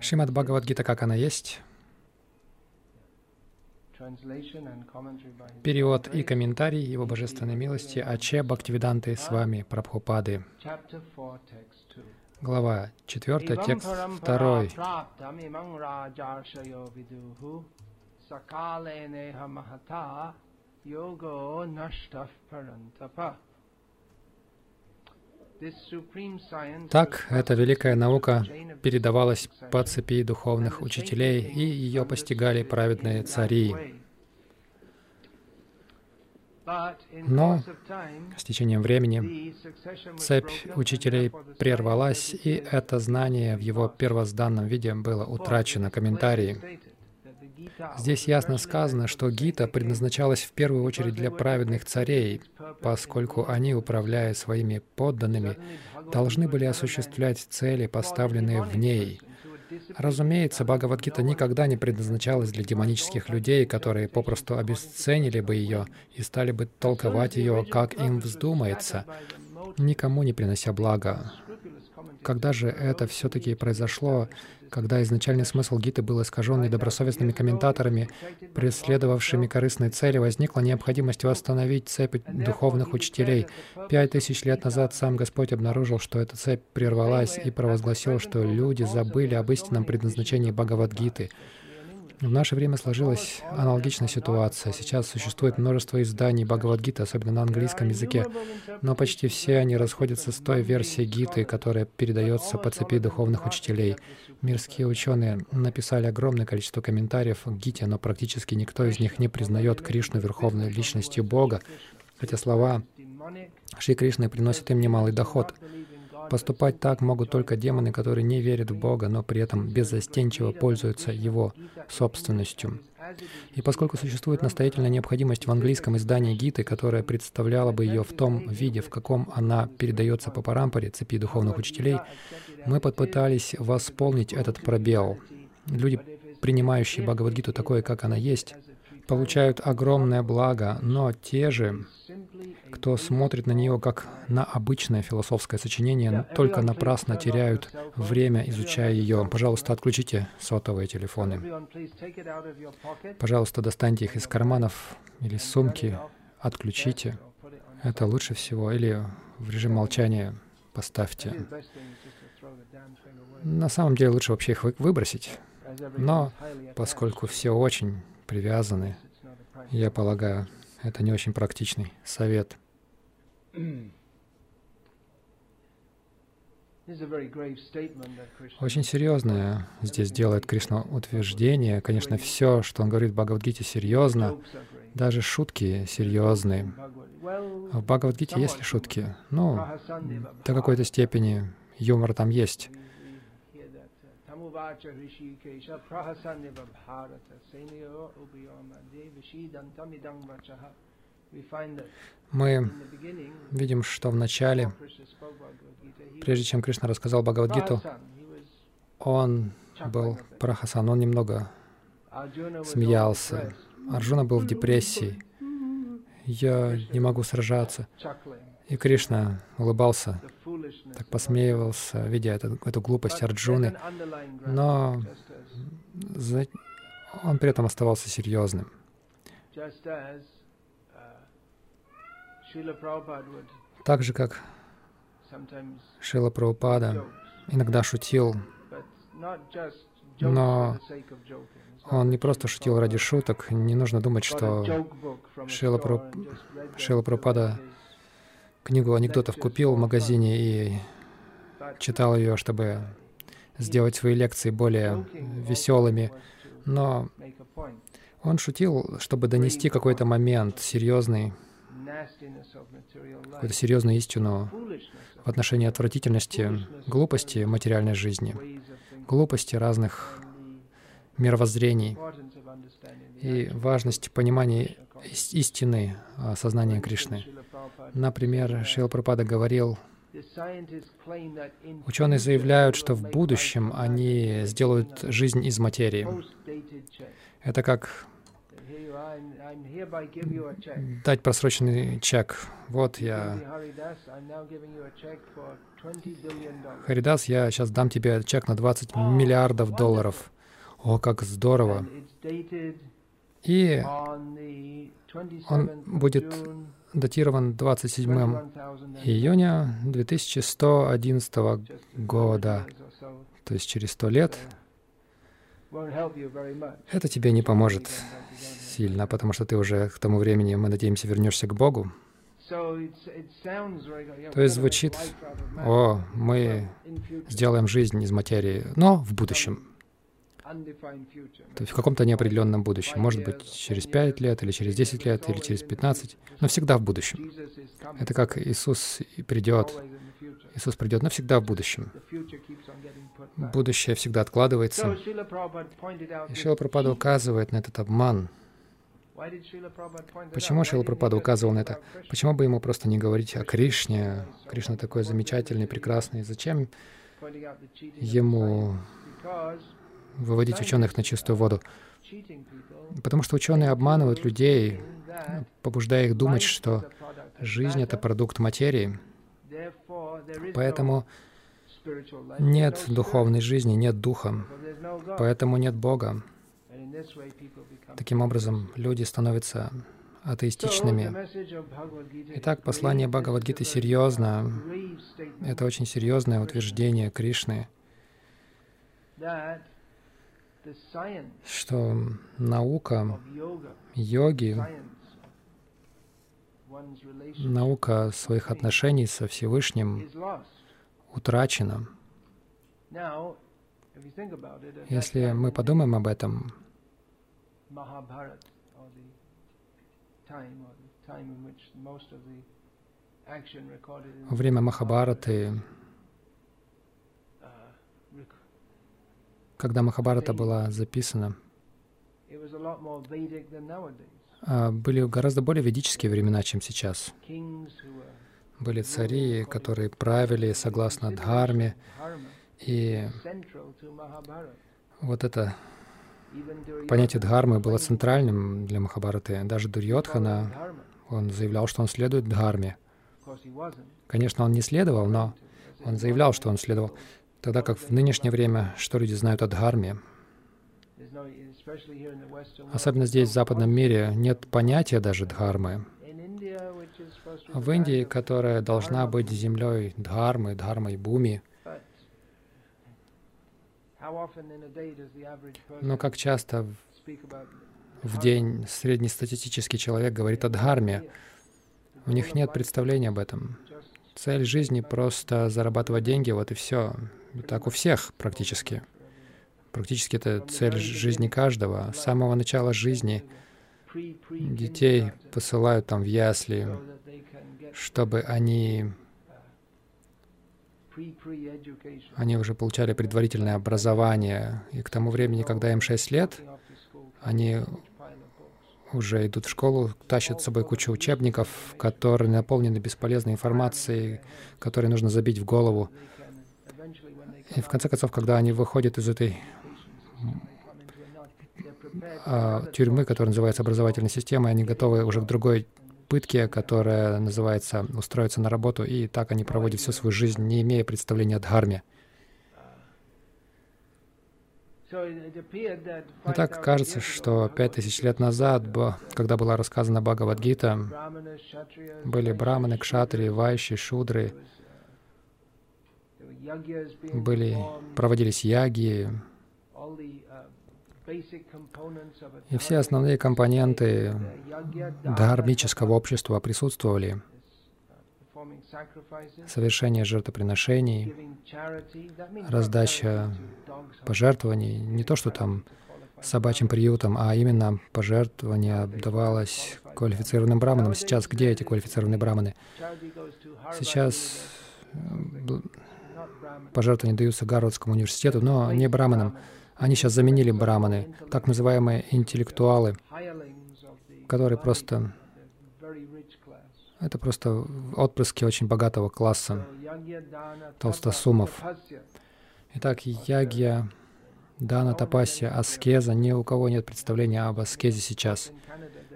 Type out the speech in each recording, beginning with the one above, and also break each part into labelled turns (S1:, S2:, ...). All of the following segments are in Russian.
S1: Шримад Бхагавадгита, как она есть, перевод и комментарий Его Божественной милости Аче Бхактивиданты с вами Прабхупады. Глава 4, текст 2. Його наштав парантапа. Так, эта великая наука передавалась по цепи духовных учителей, и ее постигали праведные цари. Но с течением времени цепь учителей прервалась, и это знание в его первозданном виде было утрачено. Комментарии. Здесь ясно сказано, что Гита предназначалась в первую очередь для праведных царей, поскольку они, управляя своими подданными, должны были осуществлять цели, поставленные в ней. Разумеется, Бхагавадгита никогда не предназначалась для демонических людей, которые попросту обесценили бы ее и стали бы толковать ее, как им вздумается, никому не принося блага. Когда же это все-таки произошло, когда изначальный смысл Гиты был искажен недобросовестными комментаторами, преследовавшими корыстные цели, возникла необходимость восстановить цепь духовных учителей. Пять тысяч лет назад сам Господь обнаружил, что эта цепь прервалась и провозгласил, что люди забыли об истинном предназначении Бхагавадгиты. В наше время сложилась аналогичная ситуация. Сейчас существует множество изданий Бхагавадгиты, особенно на английском языке, но почти все они расходятся с той версией Гиты, которая передается по цепи духовных учителей. Мирские ученые написали огромное количество комментариев к Гите, но практически никто из них не признает Кришну верховной личностью Бога, хотя слова Шри Кришны приносят им немалый доход. Поступать так могут только демоны, которые не верят в Бога, но при этом беззастенчиво пользуются Его собственностью. И поскольку существует настоятельная необходимость в английском издании Гиты, которая представляла бы ее в том виде, в каком она передается по парампоре, цепи духовных учителей, мы попытались восполнить этот пробел. Люди, принимающие Бхагавадгиту такой, как она есть, получают огромное благо, но те же, кто смотрит на нее как на обычное философское сочинение, только напрасно теряют время, изучая ее. Пожалуйста, отключите сотовые телефоны. Пожалуйста, достаньте их из карманов или сумки, отключите. Это лучше всего. Или в режим молчания поставьте. На самом деле лучше вообще их выбросить. Но поскольку все очень привязаны. Я полагаю, это не очень практичный совет. Очень серьезное здесь делает Кришна утверждение. Конечно, все, что он говорит в Бхагавадгите, серьезно. Даже шутки серьезные. А в Бхагавадгите есть ли шутки? Ну, до какой-то степени юмор там есть. Rishikesha Prahasanyava Bharata Senyo Ubhiyamade Vishidantamidang Vachaha мы видим, что в начале, прежде чем Кришна рассказал Бхагавадгиту, он был Прахасан, он немного смеялся. Арджуна был в депрессии. Я не могу сражаться. И Кришна улыбался, так посмеивался, видя эту, эту глупость Арджуны, но он при этом оставался серьезным. Так же, как Шила Прабхупада иногда шутил, но он не просто шутил ради шуток. Не нужно думать, что. Шила Прабхупада книгу анекдотов купил в магазине и читал ее, чтобы сделать свои лекции более веселыми, но он шутил, чтобы донести какой-то момент серьезный, какую-то серьезную истину в отношении отвратительности, глупости материальной жизни, глупости разных мировоззрений. И важности понимания истины сознания Кришны. Например, Шрила Прабхупада говорил, ученые заявляют, что в будущем они сделают жизнь из материи. Это как дать просроченный чек. Вот я, Харидас, я сейчас дам тебе чек на 20 миллиардов долларов. О, как здорово! И он будет датирован 27 июня 2111 года, то есть через сто лет. Это тебе не поможет сильно, потому что ты уже к тому времени, мы надеемся, вернешься к Богу. То есть звучит, о, мы сделаем жизнь из материи, но в будущем. То есть в каком-то неопределенном будущем. Может быть, через 5 лет, или через 10 лет, или через 15, но всегда в будущем. Это как Иисус придет. Иисус придет навсегда в будущем. Будущее всегда откладывается. И Шила Прабхупада указывает на этот обман. Почему Шила Прабхупада указывал на это? Почему бы ему просто не говорить о Кришне? Кришна такой замечательный, прекрасный. Зачем ему выводить ученых на чистую воду. Потому что ученые обманывают людей, побуждая их думать, что жизнь — это продукт материи. Поэтому нет духовной жизни, нет духа, поэтому нет Бога. Таким образом, люди становятся атеистичными. Итак, послание Бхагавадгиты серьезно. Это очень серьезное утверждение Кришны, что наука йоги, наука своих отношений со Всевышним утрачена. Если мы подумаем об этом, время Махабараты когда Махабарата была записана, а, были гораздо более ведические времена, чем сейчас. Были цари, которые правили согласно Дхарме, и вот это понятие Дхармы было центральным для Махабараты. Даже Дурьотхана, он заявлял, что он следует Дхарме. Конечно, он не следовал, но он заявлял, что он следовал. Тогда как в нынешнее время, что люди знают о Дхарме? Особенно здесь, в западном мире, нет понятия даже Дхармы. В Индии, которая должна быть землей Дхармы, Дхармой Буми, но как часто в день среднестатистический человек говорит о Дхарме, у них нет представления об этом. Цель жизни — просто зарабатывать деньги, вот и все. Так у всех практически. Практически это цель жизни каждого. С самого начала жизни детей посылают там в ясли, чтобы они они уже получали предварительное образование, и к тому времени, когда им 6 лет, они уже идут в школу, тащат с собой кучу учебников, которые наполнены бесполезной информацией, которые нужно забить в голову. И в конце концов, когда они выходят из этой а, тюрьмы, которая называется образовательной системой, они готовы уже к другой пытке, которая называется устроиться на работу, и так они проводят всю свою жизнь, не имея представления о дхарме. Итак, кажется, что пять тысяч лет назад, когда была рассказана Бхагавадгита, были браманы, кшатри, вайши, шудры, были, проводились яги, и все основные компоненты дхармического общества присутствовали. Совершение жертвоприношений, раздача пожертвований, не то, что там собачьим приютом, а именно пожертвование давалось квалифицированным браманам. Сейчас где эти квалифицированные браманы? Сейчас пожертвования даются Гарвардскому университету, но не браманам. Они сейчас заменили браманы, так называемые интеллектуалы, которые просто... Это просто отпрыски очень богатого класса, толстосумов. Итак, ягья, Дана, тапасия, аскеза. Ни у кого нет представления об аскезе сейчас.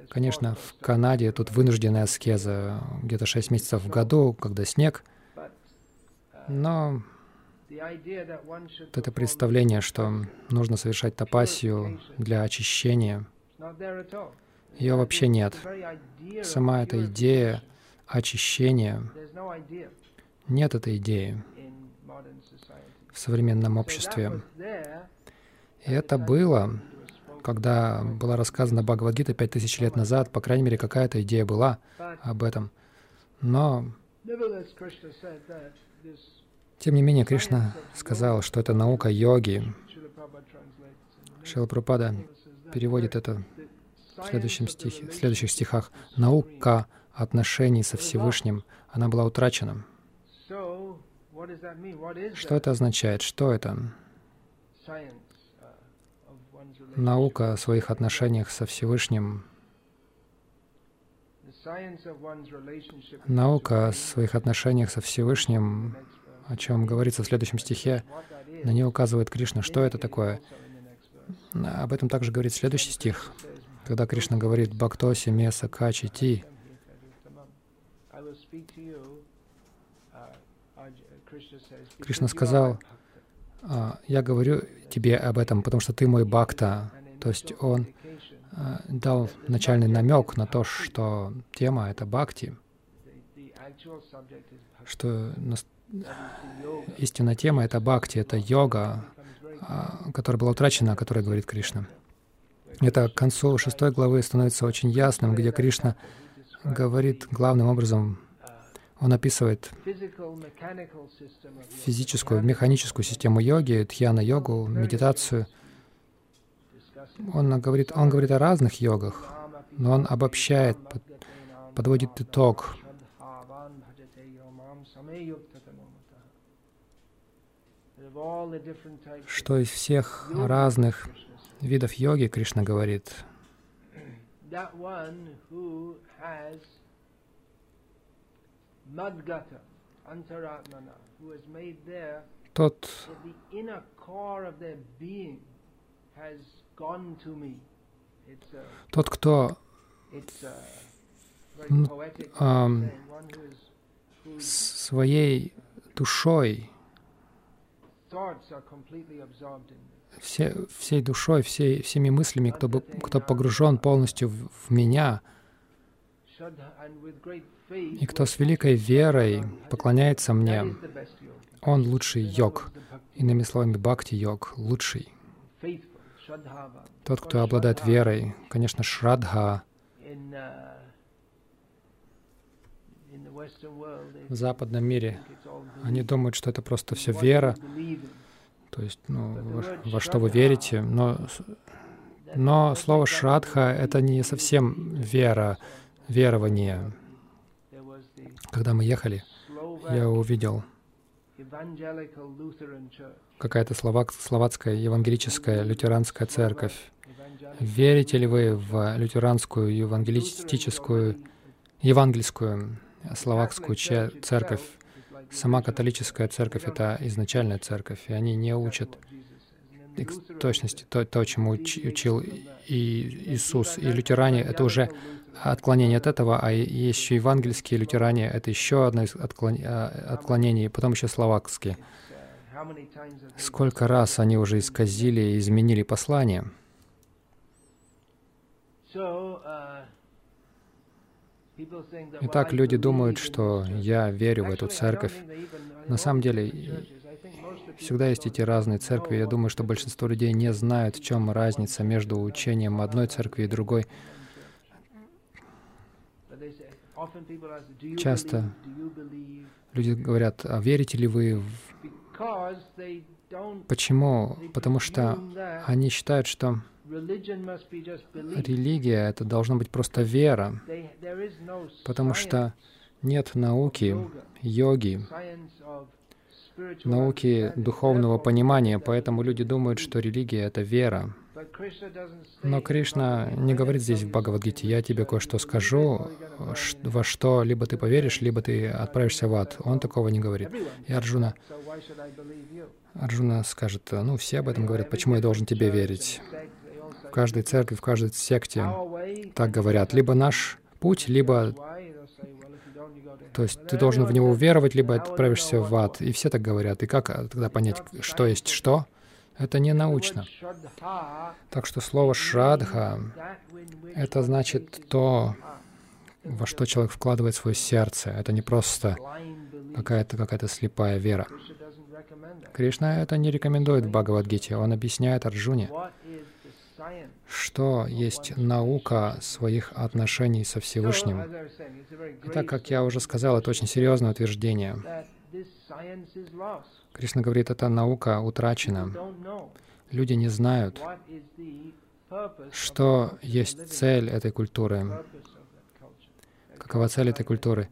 S1: Конечно, в Канаде тут вынужденная аскеза, где-то 6 месяцев в году, когда снег. Но вот это представление, что нужно совершать тапасию для очищения, ее вообще нет. Сама эта идея очищения, нет этой идеи в современном обществе. И это было, когда была рассказана Бхагавадгита пять тысяч лет назад, по крайней мере, какая-то идея была об этом. Но, тем не менее, Кришна сказал, что это наука йоги. Шила Прабхупада переводит это в, следующем стихе, в следующих стихах. Наука отношений со Всевышним, она была утрачена. Что это означает? Что это? Наука о своих отношениях со Всевышним. Наука о своих отношениях со Всевышним, о чем говорится в следующем стихе, на нее указывает Кришна. Что это такое? Об этом также говорит следующий стих, когда Кришна говорит «Бхактоси меса качи ти», Кришна сказал, «А, я говорю тебе об этом, потому что ты мой бхакта. То есть он а, дал начальный намек на то, что тема — это бхакти, что истинная тема — это бхакти, это йога, а, которая была утрачена, о которой говорит Кришна. Это к концу шестой главы становится очень ясным, где Кришна говорит главным образом он описывает физическую, механическую систему йоги, тхьяна-йогу, медитацию. Он говорит, он говорит о разных йогах, но он обобщает, подводит итог. Что из всех разных видов йоги, Кришна говорит, тот, тот, кто своей душой, все, всей душой, всей, всеми мыслями, кто, кто погружен полностью в, в меня, и кто с великой верой поклоняется мне, он лучший йог. Иными словами, бхакти-йог лучший. Тот, кто обладает верой, конечно, шрадха. В западном мире они думают, что это просто все вера, то есть, ну, во, во что вы верите, но, но слово шрадха — это не совсем вера, верование. Когда мы ехали, я увидел какая-то словак, словацкая евангелическая лютеранская церковь. Верите ли вы в лютеранскую евангелистическую, евангельскую словакскую церковь? Сама католическая церковь — это изначальная церковь, и они не учат точности то, то чему учил и Иисус. И лютеране — это уже отклонение от этого, а еще евангельские лютеране, это еще одно из а, отклонений, потом еще словакские. Сколько раз они уже исказили и изменили послание. Итак, люди думают, что я верю в эту церковь. На самом деле, всегда есть эти разные церкви. Я думаю, что большинство людей не знают, в чем разница между учением одной церкви и другой. Часто люди говорят, а верите ли вы в... Почему? Потому что они считают, что религия — это должна быть просто вера, потому что нет науки, йоги, науки духовного понимания, поэтому люди думают, что религия — это вера. Но Кришна не говорит здесь в Бхагавадгите, я тебе кое-что скажу, во что либо ты поверишь, либо ты отправишься в ад. Он такого не говорит. И Арджуна Арджуна скажет, ну, все об этом говорят, почему я должен тебе верить? Каждой церкви, в каждой секте так говорят. Либо наш путь, либо... То есть ты должен в него веровать, либо отправишься в ад. И все так говорят. И как тогда понять, что есть что? Это не научно. Так что слово «шрадха» — это значит то, во что человек вкладывает свое сердце. Это не просто какая-то какая слепая вера. Кришна это не рекомендует в Бхагавадгите. Он объясняет Арджуне, что есть наука своих отношений со Всевышним. И так как я уже сказал, это очень серьезное утверждение. Кришна говорит, эта наука утрачена. Люди не знают, что есть цель этой культуры. Какова цель этой культуры?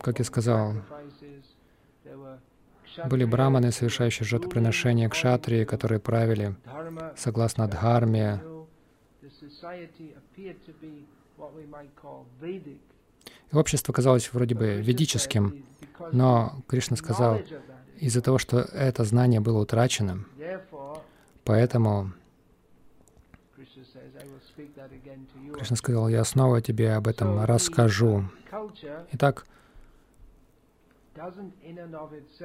S1: Как я сказал, были браманы, совершающие жертвоприношения, кшатрии, которые правили согласно дхарме. И общество казалось вроде бы ведическим, но Кришна сказал, из-за того, что это знание было утрачено, поэтому Кришна сказал, я снова тебе об этом расскажу. Итак,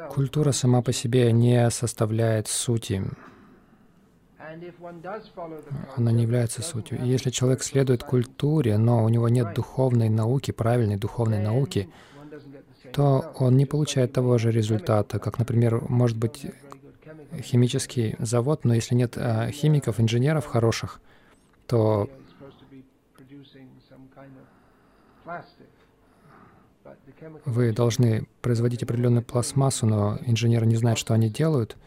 S1: Культура сама по себе не составляет сути. Она не является сутью. И если человек следует культуре, но у него нет духовной науки, правильной духовной науки, то он не получает того же результата, как, например, может быть химический завод, но если нет а, химиков, инженеров хороших, то вы должны производить определенную пластмассу, но инженеры не знают, что они делают,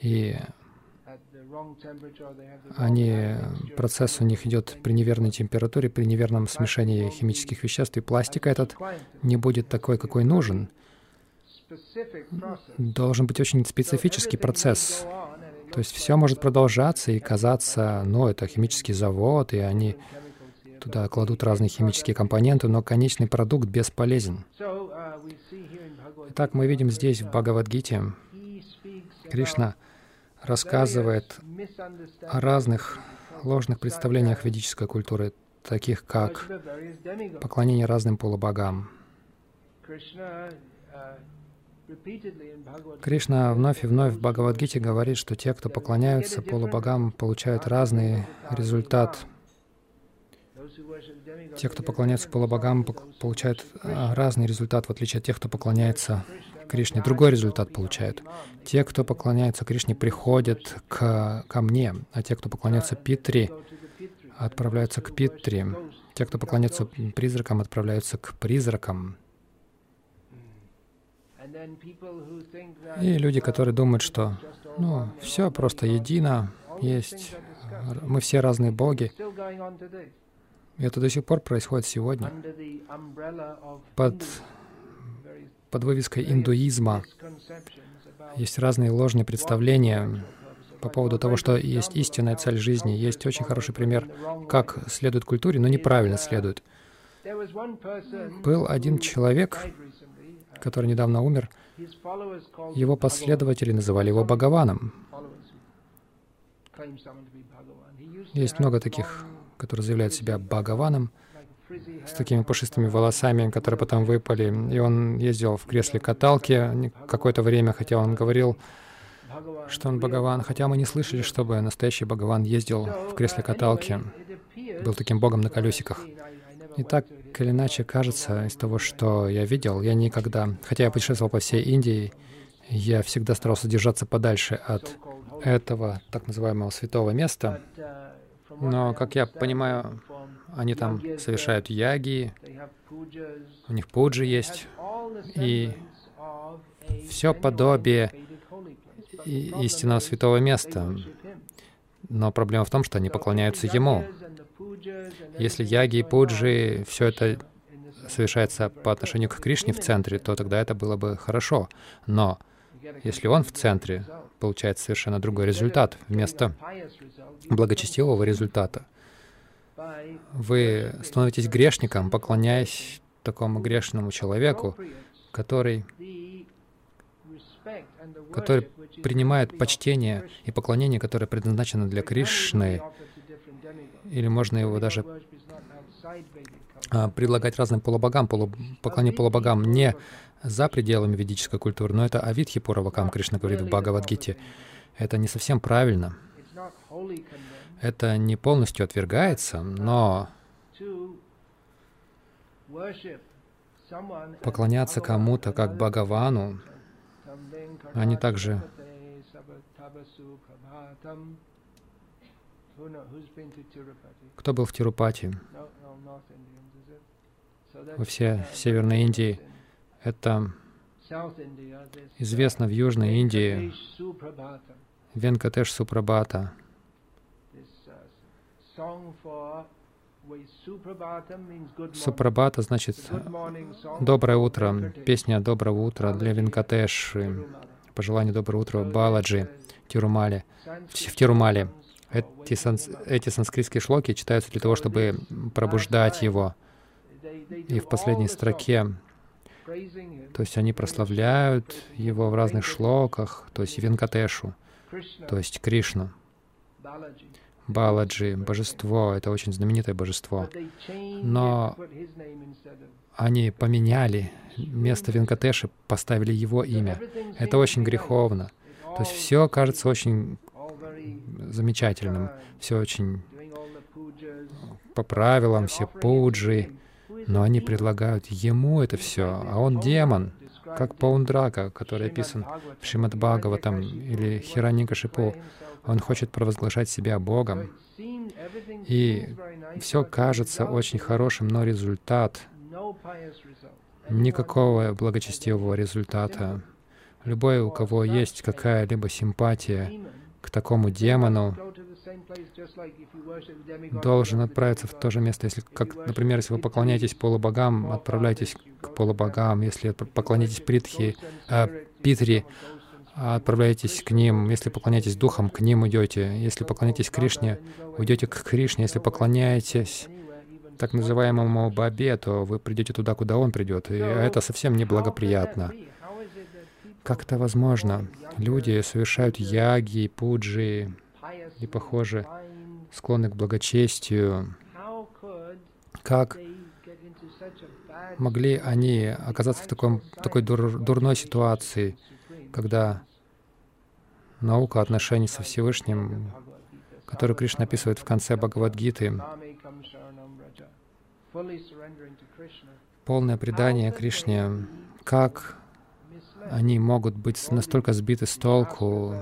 S1: и они, процесс у них идет при неверной температуре, при неверном смешении химических веществ, и пластик этот не будет такой, какой нужен. Должен быть очень специфический процесс. То есть все может продолжаться и казаться, ну, это химический завод, и они Туда кладут разные химические компоненты, но конечный продукт бесполезен. Итак, мы видим здесь, в Бхагавадгите, Кришна рассказывает о разных ложных представлениях ведической культуры, таких как поклонение разным полубогам. Кришна вновь и вновь в Бхагавадгите говорит, что те, кто поклоняются полубогам, получают разный результат те, кто поклоняется полубогам, получают а, разный результат, в отличие от тех, кто поклоняется Кришне. Другой результат получают. Те, кто поклоняется Кришне, приходят к, ко мне, а те, кто поклоняется Питри, отправляются к Питри. Те, кто поклоняется призракам, отправляются к призракам. И люди, которые думают, что ну, все просто едино, есть, мы все разные боги, и это до сих пор происходит сегодня под, под вывеской индуизма. Есть разные ложные представления по поводу того, что есть истинная цель жизни. Есть очень хороший пример, как следует культуре, но неправильно следует. Был один человек, который недавно умер. Его последователи называли его Бхагаваном. Есть много таких который заявляет себя Бхагаваном, с такими пушистыми волосами, которые потом выпали. И он ездил в кресле каталки какое-то время, хотя он говорил, что он Бхагаван, хотя мы не слышали, чтобы настоящий Бхагаван ездил в кресле каталки, был таким богом на колесиках. И так или иначе кажется из того, что я видел, я никогда, хотя я путешествовал по всей Индии, я всегда старался держаться подальше от этого так называемого святого места, но, как я понимаю, они там совершают яги, у них пуджи есть, и все подобие истинного святого места. Но проблема в том, что они поклоняются Ему. Если яги и пуджи, все это совершается по отношению к Кришне в центре, то тогда это было бы хорошо. Но если Он в центре, получается совершенно другой результат. Вместо благочестивого результата вы становитесь грешником, поклоняясь такому грешному человеку, который, который принимают почтение и поклонение, которое предназначено для Кришны, или можно его даже а, предлагать разным полубогам, полу, поклонение полубогам не за пределами ведической культуры, но это Авидхи Пуравакам, Кришна говорит в Бхагавадгите. Это не совсем правильно. Это не полностью отвергается, но поклоняться кому-то как Бхагавану, они также кто был в Тирупати? Во все Северной Индии. Это известно в Южной Индии. Венкатеш Супрабата. Супрабата значит «доброе утро», песня «доброго утра» для Венкатеши, пожелание «доброе утро» Баладжи, Тирумали, в Тирумале. Эти, санс, эти санскритские шлоки читаются для того, чтобы пробуждать его. И в последней строке, то есть они прославляют его в разных шлоках, то есть Венкатешу, то есть Кришну. Баладжи, божество, это очень знаменитое божество. Но они поменяли место Венкатеши, поставили его имя. Это очень греховно. То есть все кажется очень замечательным, все очень по правилам, все пуджи, но они предлагают ему это все, а он демон, как Паундрака, который описан в Шримад Бхагаватам или Хираникашипу. Он хочет провозглашать себя Богом. И все кажется очень хорошим, но результат — никакого благочестивого результата. Любой, у кого есть какая-либо симпатия к такому демону, должен отправиться в то же место. Если, как, например, если вы поклоняетесь полубогам, отправляйтесь к полубогам. Если поклоняетесь Притхи, э, Питри, отправляйтесь к ним. Если поклоняетесь духам, к ним идете. Если поклоняетесь Кришне, уйдете к Кришне. Если поклоняетесь так называемому Бабе, то вы придете туда, куда он придет. И это совсем не благоприятно. Как это возможно? Люди совершают яги, пуджи и, похоже, склонны к благочестию. Как могли они оказаться в таком, такой дур, дурной ситуации, когда наука отношений со Всевышним, которую Кришна описывает в конце Бхагавадгиты, полное предание Кришне, как они могут быть настолько сбиты с толку,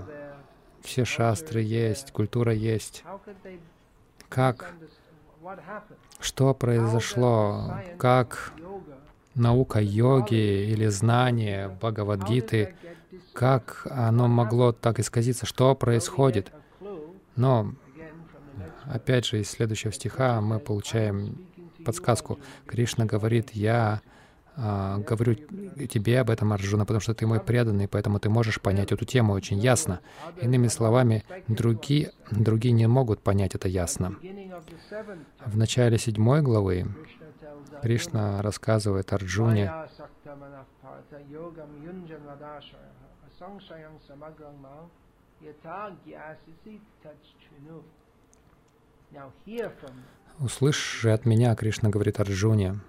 S1: все шастры есть, культура есть. Как, что произошло, как наука йоги или знание Бхагавадгиты, как оно могло так исказиться, что происходит. Но, опять же, из следующего стиха мы получаем подсказку. Кришна говорит, «Я говорю тебе об этом, Арджуна, потому что ты мой преданный, поэтому ты можешь понять эту тему очень ясно. Иными словами, другие, другие не могут понять это ясно. В начале седьмой главы Кришна рассказывает Арджуне, «Услышь же от меня, Кришна говорит Арджуне,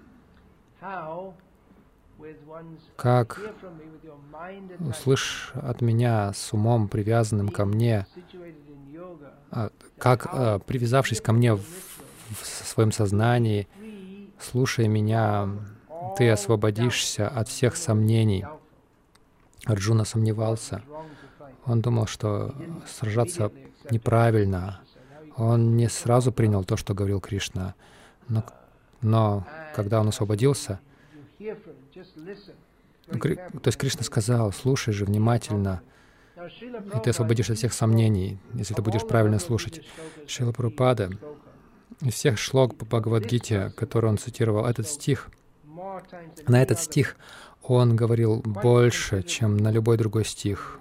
S1: как услышь от меня с умом, привязанным ко мне, а, как, а, привязавшись ко мне в, своем сознании, слушая меня, ты освободишься от всех сомнений. Арджуна сомневался. Он думал, что сражаться неправильно. Он не сразу принял то, что говорил Кришна. Но, но когда он освободился, то есть Кришна сказал, слушай же внимательно, и ты освободишь от всех сомнений, если ты будешь правильно слушать. Шила Прабхупада из всех шлок по Бхагавадгите, который он цитировал, этот стих, на этот стих он говорил больше, чем на любой другой стих,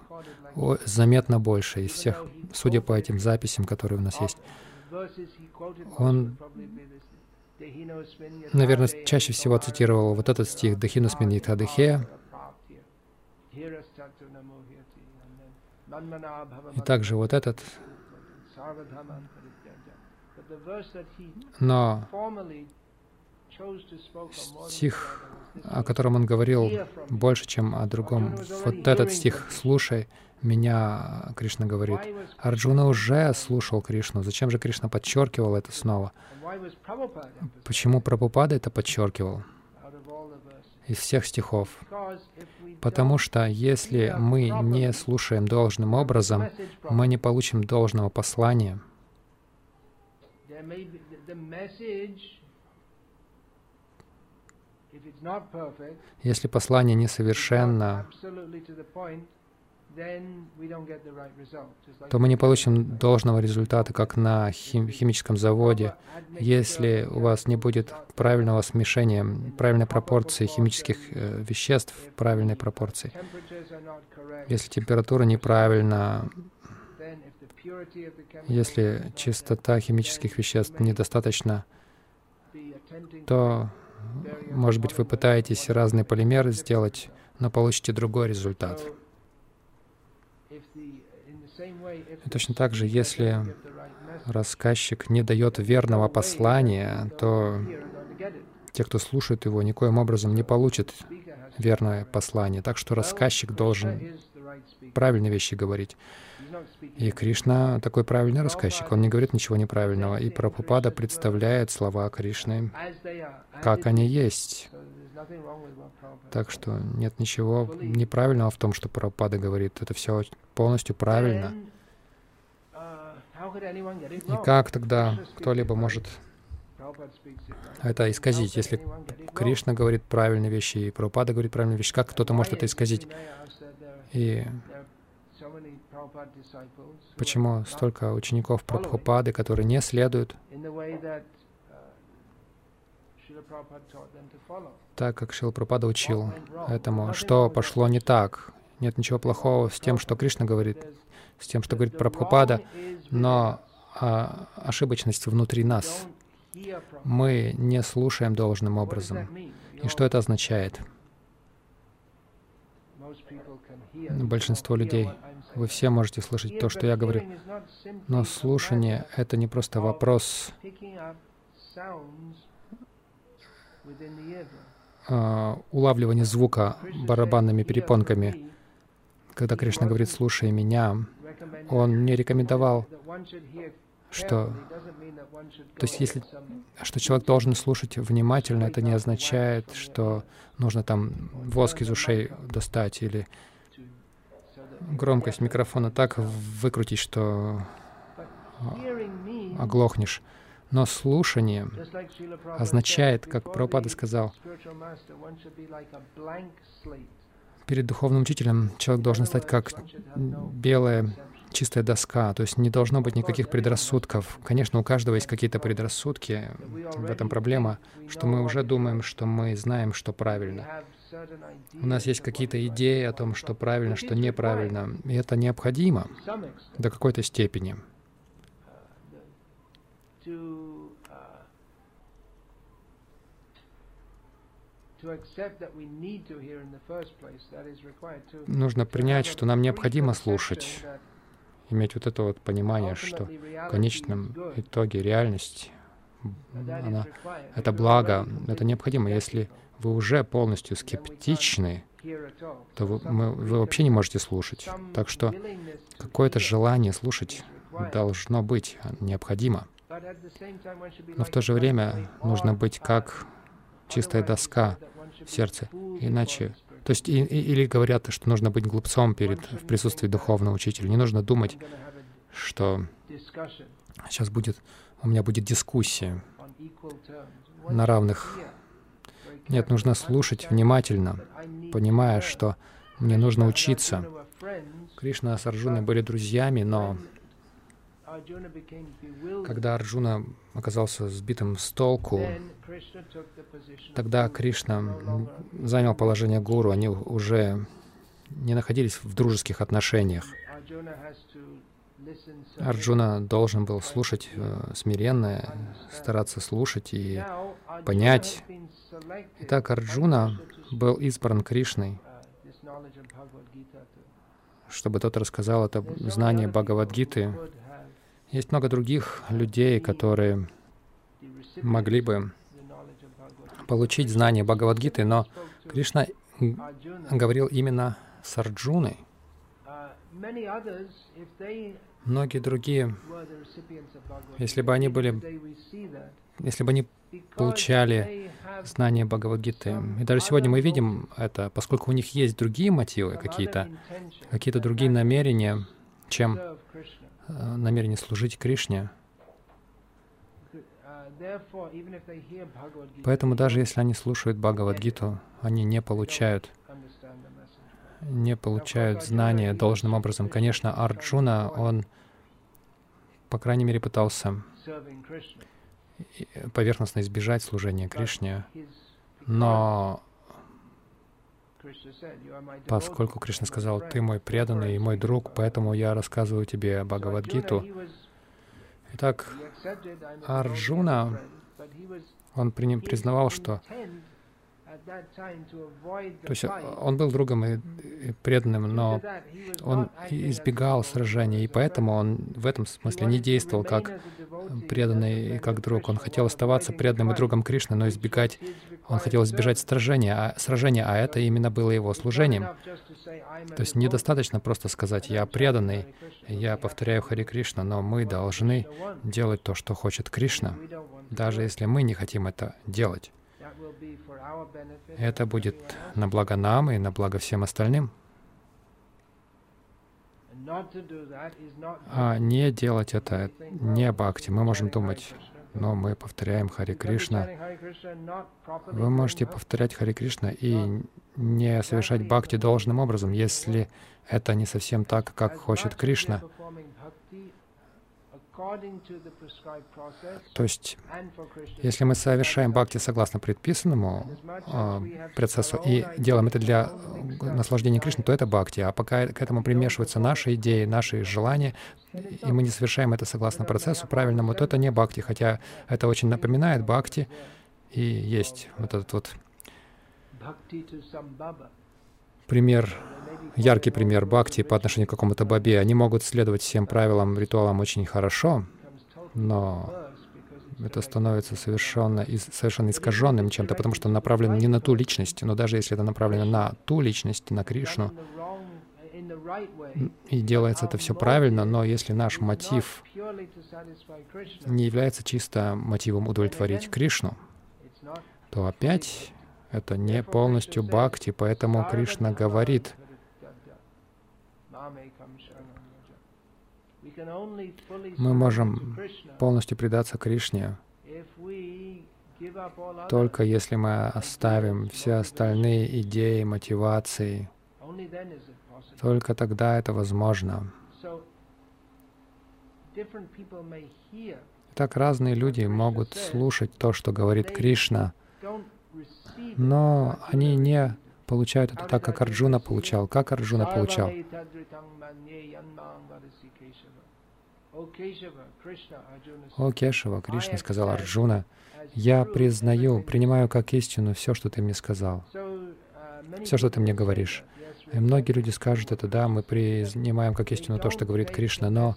S1: О, заметно больше из всех, судя по этим записям, которые у нас есть. Он наверное, чаще всего цитировал вот этот стих «Дахинусмин Итадыхе», И также вот этот. Но стих, о котором он говорил больше, чем о другом, вот этот стих «Слушай меня», Кришна говорит. Арджуна уже слушал Кришну. Зачем же Кришна подчеркивал это снова? Почему Прабхупада это подчеркивал? из всех стихов. Потому что если мы не слушаем должным образом, мы не получим должного послания. Если послание несовершенно, то мы не получим должного результата, как на хим химическом заводе. Если у вас не будет правильного смешения, правильной пропорции химических э, веществ, правильной пропорции, если температура неправильна, если чистота химических веществ недостаточно, то, может быть, вы пытаетесь разные полимеры сделать, но получите другой результат. И точно так же, если рассказчик не дает верного послания, то те, кто слушает его, никоим образом не получат верное послание. Так что рассказчик должен правильные вещи говорить. И Кришна такой правильный рассказчик, он не говорит ничего неправильного. И Прабхупада представляет слова Кришны, как они есть. Так что нет ничего неправильного в том, что Прабхупада говорит. Это все полностью правильно. И как тогда кто-либо может это исказить? Если Кришна говорит правильные вещи, и Прабхупада говорит правильные вещи, как кто-то может это исказить? И почему столько учеников Прабхупады, которые не следуют так, как Шила Прабхупада учил этому, что пошло не так. Нет ничего плохого с тем, что Кришна говорит, с тем, что говорит Прабхупада, но а, ошибочность внутри нас. Мы не слушаем должным образом. И что это означает? Большинство людей, вы все можете слышать то, что я говорю, но слушание — это не просто вопрос а, улавливания звука барабанными перепонками. Когда Кришна говорит «слушай меня», он не рекомендовал, что... То есть, если что человек должен слушать внимательно, это не означает, что нужно там воск из ушей достать или громкость микрофона так выкрутить, что оглохнешь. Но слушание означает, как Прабхупада сказал, перед духовным учителем человек должен стать как белая чистая доска, то есть не должно быть никаких предрассудков. Конечно, у каждого есть какие-то предрассудки, в этом проблема, что мы уже думаем, что мы знаем, что правильно. У нас есть какие-то идеи о том, что правильно, что неправильно, и это необходимо до какой-то степени. Нужно принять, что нам необходимо слушать, иметь вот это вот понимание, что в конечном итоге реальность, она, это благо, это необходимо. Если вы уже полностью скептичны, то вы, мы, вы вообще не можете слушать. Так что какое-то желание слушать должно быть необходимо. Но в то же время нужно быть как чистая доска в сердце. Иначе то есть и, и, или говорят, что нужно быть глупцом перед, в присутствии духовного учителя. Не нужно думать, что сейчас будет, у меня будет дискуссия на равных. Нет, нужно слушать внимательно, понимая, что мне нужно учиться. Кришна с Арджуной были друзьями, но когда Арджуна оказался сбитым с толку, тогда Кришна занял положение гуру, они уже не находились в дружеских отношениях. Арджуна должен был слушать э, смиренно, стараться слушать и понять. Итак, Арджуна был избран Кришной чтобы тот рассказал это знание Бхагавадгиты. Есть много других людей, которые могли бы получить знание Бхагавадгиты, но Кришна говорил именно с Арджуной. Многие другие, если бы они были, если бы они получали знание Бхагавадгиты, и даже сегодня мы видим это, поскольку у них есть другие мотивы какие-то, какие-то другие намерения, чем э, намерение служить Кришне, Поэтому даже если они слушают Бхагавадгиту, они не получают не получают знания должным образом. Конечно, Арджуна, он, по крайней мере, пытался поверхностно избежать служения Кришне, но поскольку Кришна сказал, «Ты мой преданный и мой друг, поэтому я рассказываю тебе Бхагавадгиту», Итак, Арджуна, он признавал, что то есть он был другом и, преданным, но он избегал сражения, и поэтому он в этом смысле не действовал как преданный и как друг. Он хотел оставаться преданным и другом Кришны, но избегать, он хотел избежать сражения, а, сражения, а это именно было его служением. То есть недостаточно просто сказать «я преданный», «я повторяю Хари Кришна», но мы должны делать то, что хочет Кришна, даже если мы не хотим это делать. Это будет на благо нам и на благо всем остальным. А не делать это не бхакти. Мы можем думать, но мы повторяем Хари Кришна. Вы можете повторять Хари Кришна и не совершать бхакти должным образом, если это не совсем так, как хочет Кришна. То есть, если мы совершаем бхакти согласно предписанному э, процессу и делаем это для наслаждения Кришны, то это бхакти. А пока к этому примешиваются наши идеи, наши желания, и мы не совершаем это согласно процессу правильному, то это не бхакти, хотя это очень напоминает бхакти, и есть вот этот вот пример яркий пример бхакти по отношению к какому-то бабе. Они могут следовать всем правилам, ритуалам очень хорошо, но это становится совершенно, совершенно искаженным чем-то, потому что направлено не на ту личность, но даже если это направлено на ту личность, на Кришну, и делается это все правильно, но если наш мотив не является чисто мотивом удовлетворить Кришну, то опять это не полностью бхакти, поэтому Кришна говорит, мы можем полностью предаться Кришне, только если мы оставим все остальные идеи, мотивации, только тогда это возможно. Так разные люди могут слушать то, что говорит Кришна, но они не получают это так, как Арджуна получал. Как Арджуна получал? «О Кешава, Кришна сказал Арджуна, я признаю, принимаю как истину все, что ты мне сказал, все, что ты мне говоришь. И многие люди скажут это, да, мы принимаем как истину то, что говорит Кришна, но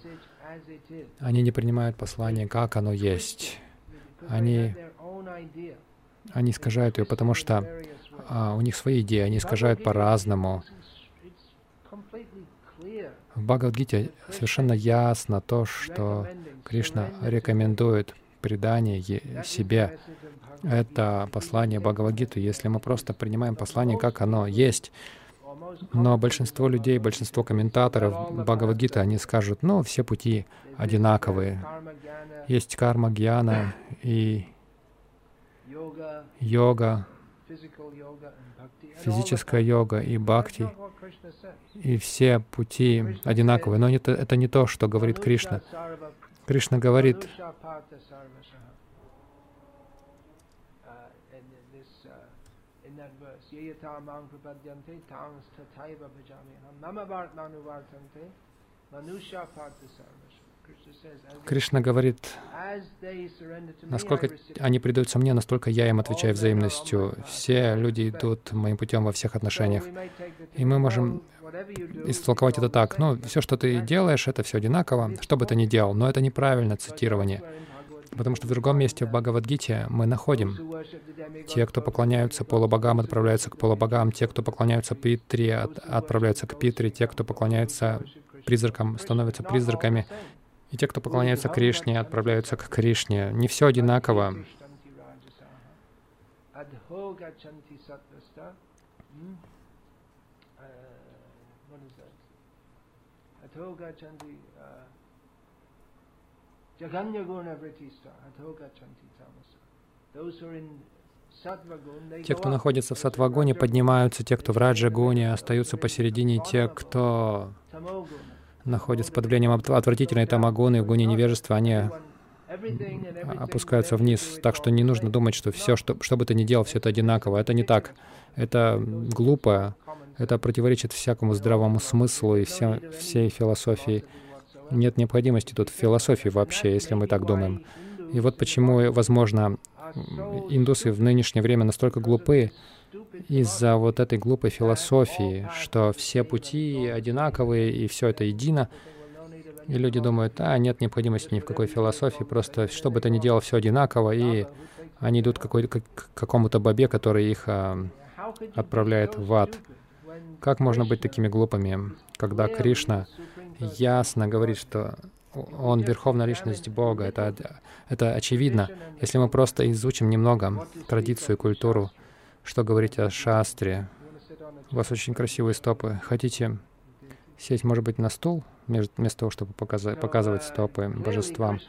S1: они не принимают послание, как оно есть. Они, они искажают ее, потому что а, у них свои идеи, они искажают по-разному. В Бхагавадгите совершенно ясно то, что Кришна рекомендует предание себе. Это послание Бхагавадгиты. Если мы просто принимаем послание, как оно есть, но большинство людей, большинство комментаторов Бхагавадгиты, они скажут, ну, все пути одинаковые. Есть карма, гьяна и йога, физическая йога и бхакти, и все пути одинаковые. Но это, это не то, что говорит Кришна. Кришна говорит, Кришна говорит, насколько они предаются мне, настолько я им отвечаю взаимностью. Все люди идут моим путем во всех отношениях. И мы можем истолковать это так. Ну, все, что ты делаешь, это все одинаково, что бы ты ни делал. Но это неправильно цитирование. Потому что в другом месте в Бхагавадгите мы находим те, кто поклоняются полубогам, отправляются к полубогам, те, кто поклоняются Питре, от, отправляются к Питре, те, кто поклоняется призракам, становятся призраками, и те, кто поклоняется Кришне, отправляются к Кришне. Не все одинаково. Те, кто находится в сатвагоне, поднимаются, те, кто в раджагоне, остаются посередине, те, кто находятся под влиянием отвратительной тамагоны, гуне невежества, они опускаются вниз. Так что не нужно думать, что все, что, что бы ты ни делал, все это одинаково. Это не так. Это глупо. Это противоречит всякому здравому смыслу и всем, всей философии. Нет необходимости тут в философии вообще, если мы так думаем. И вот почему, возможно, индусы в нынешнее время настолько глупы, из-за вот этой глупой философии, что все пути одинаковые и все это едино. И люди думают, а, нет необходимости ни в какой философии, просто что бы ты ни делал, все одинаково, и они идут к, к какому-то бабе, который их а, отправляет в ад. Как можно быть такими глупыми, когда Кришна ясно говорит, что он верховная личность Бога. Это, это очевидно. Если мы просто изучим немного традицию и культуру что говорить о шастре? У вас очень красивые стопы. Хотите сесть, может быть, на стул, вместо того, чтобы показать, показывать стопы божествам?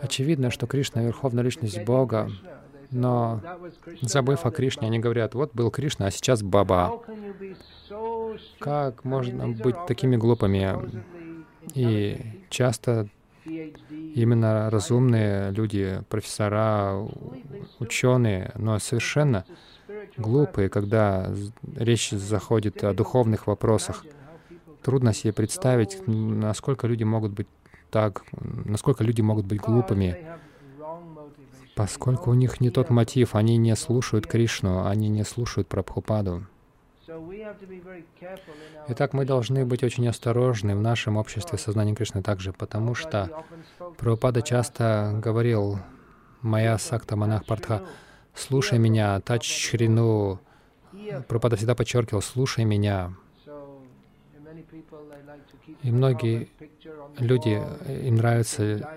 S1: Очевидно, что Кришна — верховная личность Бога, но забыв о Кришне, они говорят, вот был Кришна, а сейчас Баба. Как можно быть такими глупыми? И часто именно разумные люди, профессора, ученые, но совершенно глупые, когда речь заходит о духовных вопросах. Трудно себе представить, насколько люди могут быть так, насколько люди могут быть глупыми, поскольку у них не тот мотив, они не слушают Кришну, они не слушают Прабхупаду. Итак, мы должны быть очень осторожны в нашем обществе сознания Кришны также, потому что Прабхупада часто говорил, «Моя сакта монах Партха, слушай меня, тач шрину». Прабхупада всегда подчеркивал, «Слушай меня». И многие люди, э, им нравится,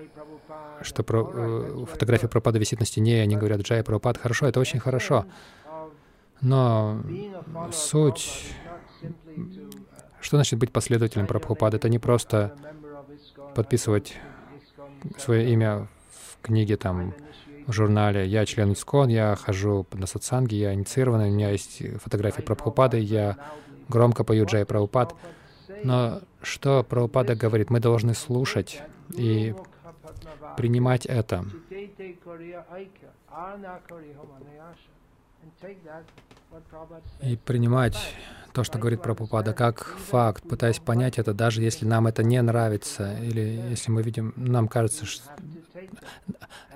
S1: что э, фотография Прабхупада висит на стене, и они говорят, «Джай Прабхупад, хорошо, это очень хорошо». Но суть... Что значит быть последователем Прабхупады? Это не просто подписывать свое имя в книге, там, в журнале. Я член ИСКОН, я хожу на сатсанги, я инициированный, у меня есть фотографии Прабхупады, я громко пою Джай Прабхупад. Но что Прабхупада говорит? Мы должны слушать и принимать это и принимать то, что говорит Прабхупада, как факт, пытаясь понять это, даже если нам это не нравится, или если мы видим, нам кажется, что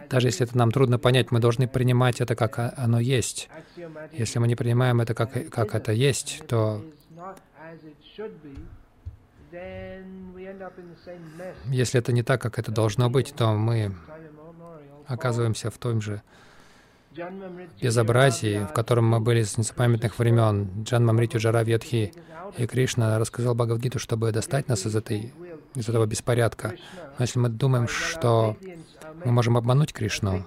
S1: даже если это нам трудно понять, мы должны принимать это, как оно есть. Если мы не принимаем это, как, как это есть, то если это не так, как это должно быть, то мы оказываемся в том же безобразии, в котором мы были с незапамятных времен, Джанма Мритю Джара Ветхи, и Кришна рассказал Бхагавадгиту, чтобы достать нас из, этой, из этого беспорядка. Но если мы думаем, что мы можем обмануть Кришну,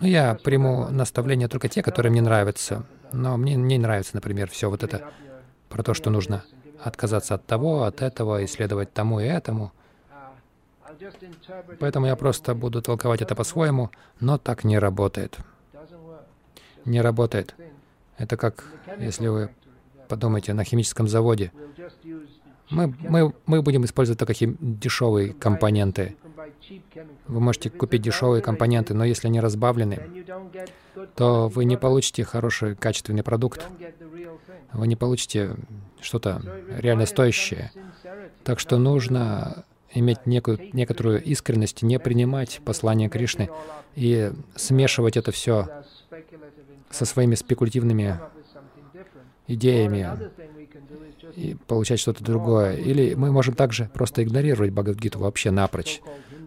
S1: ну, я приму наставления только те, которые мне нравятся. Но мне не нравится, например, все вот это про то, что нужно отказаться от того, от этого, исследовать тому и этому. Поэтому я просто буду толковать это по-своему, но так не работает не работает. Это как, если вы подумаете, на химическом заводе. Мы, мы, мы будем использовать только хим, дешевые компоненты. Вы можете купить дешевые компоненты, но если они разбавлены, то вы не получите хороший качественный продукт. Вы не получите что-то реально стоящее. Так что нужно иметь некую, некоторую искренность, не принимать послание Кришны и смешивать это все со своими спекулятивными идеями и получать что-то другое. Или мы можем также просто игнорировать Бхагавадгиту вообще напрочь,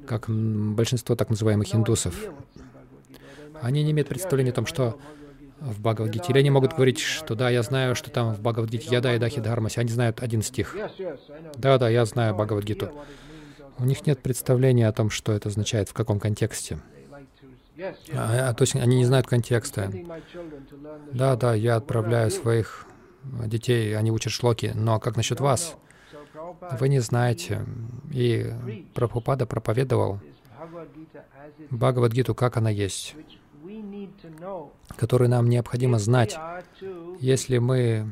S1: как большинство так называемых индусов. Они не имеют представления о том, что в Бхагавадгите. Или они могут говорить, что да, я знаю, что там в Бхагавадгите Яда и Дахи Дхармаси. Они знают один стих. Да, да, я знаю Бхагавадгиту. У них нет представления о том, что это означает, в каком контексте. А, а, то есть они не знают контекста. Да, да, я отправляю своих детей, они учат шлоки, но как насчет вас? Вы не знаете. И Прабхупада проповедовал Бхагавадгиту, как она есть, которую нам необходимо знать, если мы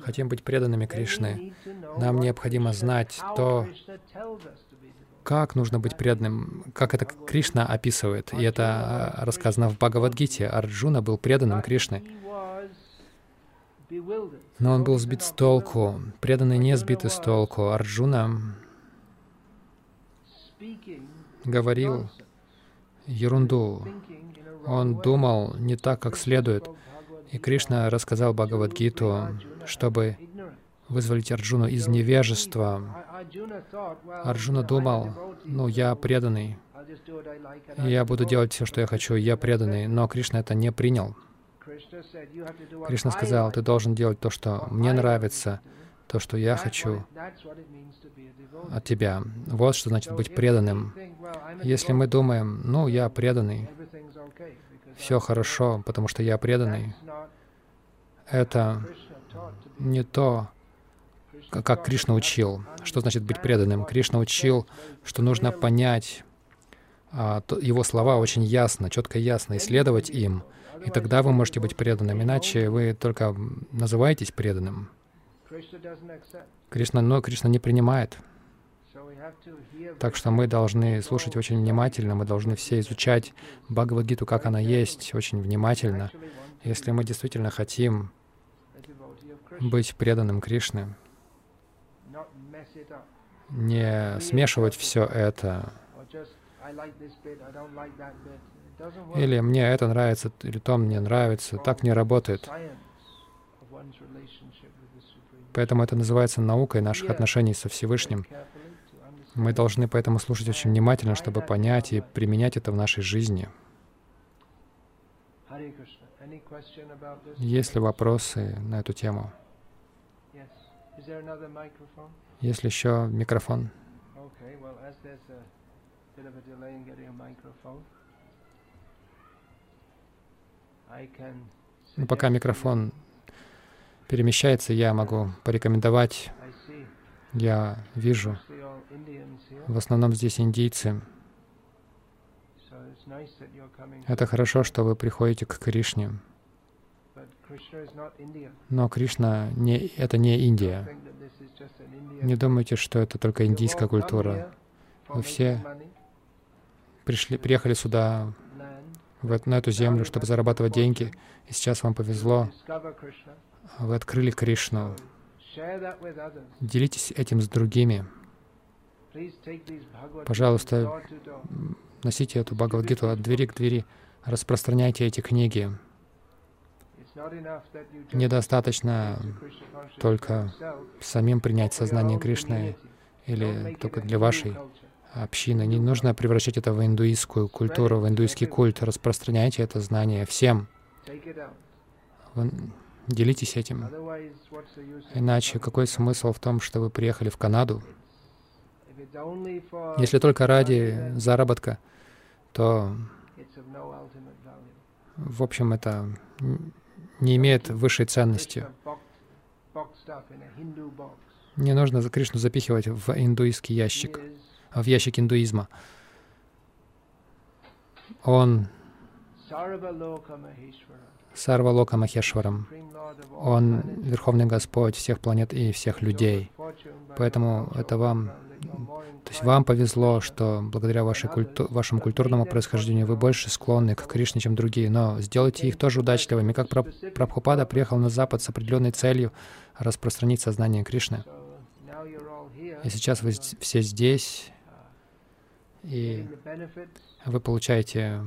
S1: хотим быть преданными Кришны. Нам необходимо знать то, как нужно быть преданным, как это Кришна описывает. И это а, рассказано в Бхагавадгите. Арджуна был преданным Кришны. Но он был сбит с толку. Преданные не сбиты с толку. Арджуна говорил ерунду. Он думал не так, как следует. И Кришна рассказал Бхагавадгиту, чтобы вызволить Арджуну из невежества. Арджуна думал, ну, я преданный, я буду делать все, что я хочу, я преданный, но Кришна это не принял. Кришна сказал, ты должен делать то, что мне нравится, то, что я хочу от тебя. Вот что значит быть преданным. Если мы думаем, ну, я преданный, все хорошо, потому что я преданный, это не то, как Кришна учил. Что значит быть преданным? Кришна учил, что нужно понять а, его слова очень ясно, четко и ясно, исследовать им, и тогда вы можете быть преданным. Иначе вы только называетесь преданным. Кришна, но Кришна не принимает. Так что мы должны слушать очень внимательно, мы должны все изучать Бхагавадгиту, как она есть, очень внимательно. Если мы действительно хотим быть преданным Кришне, не смешивать все это, или мне это нравится, или то мне нравится, так не работает. Поэтому это называется наукой наших отношений со Всевышним. Мы должны поэтому слушать очень внимательно, чтобы понять и применять это в нашей жизни. Есть ли вопросы на эту тему? Есть ли еще микрофон? Ну, пока микрофон перемещается, я могу порекомендовать. Я вижу, в основном здесь индийцы. Это хорошо, что вы приходите к Кришне. Но Кришна не, это не Индия. Не думайте, что это только индийская культура. Вы все пришли, приехали сюда, в, на эту землю, чтобы зарабатывать деньги, и сейчас вам повезло. Вы открыли Кришну. Делитесь этим с другими. Пожалуйста, носите эту Бхагавадгиту от двери к двери, распространяйте эти книги. Недостаточно только самим принять сознание Кришны или только для вашей общины. Не нужно превращать это в индуистскую культуру, в индуистский культ. Распространяйте это знание всем. Вы делитесь этим. Иначе какой смысл в том, что вы приехали в Канаду? Если только ради заработка, то, в общем, это не имеет высшей ценности. Не нужно Кришну запихивать в индуистский ящик, в ящик индуизма. Он Сарвалока Махешварам. Он Верховный Господь всех планет и всех людей. Поэтому это вам то есть вам повезло, что благодаря вашей культу вашему культурному происхождению вы больше склонны к Кришне, чем другие, но сделайте их тоже удачливыми. Как Прабхупада приехал на Запад с определенной целью распространить сознание Кришны. И сейчас вы все здесь, и вы получаете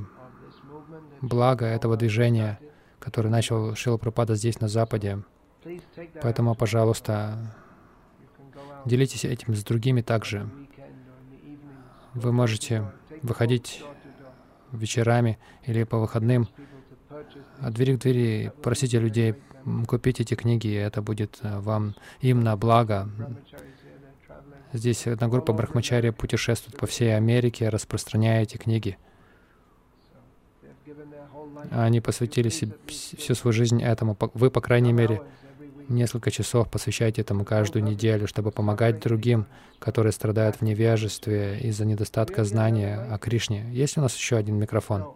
S1: благо этого движения, которое начал Шила Пропада здесь, на Западе. Поэтому, пожалуйста, делитесь этим с другими также. Вы можете выходить вечерами или по выходным от двери к двери, просите людей купить эти книги, и это будет э, вам им на благо. Здесь одна группа брахмачария путешествует по всей Америке, распространяя эти книги. Они посвятили себе всю свою жизнь этому. Вы, по крайней мере, несколько часов посвящаете этому каждую неделю, чтобы помогать другим, которые страдают в невежестве из-за недостатка знания о Кришне. Есть у нас еще один микрофон?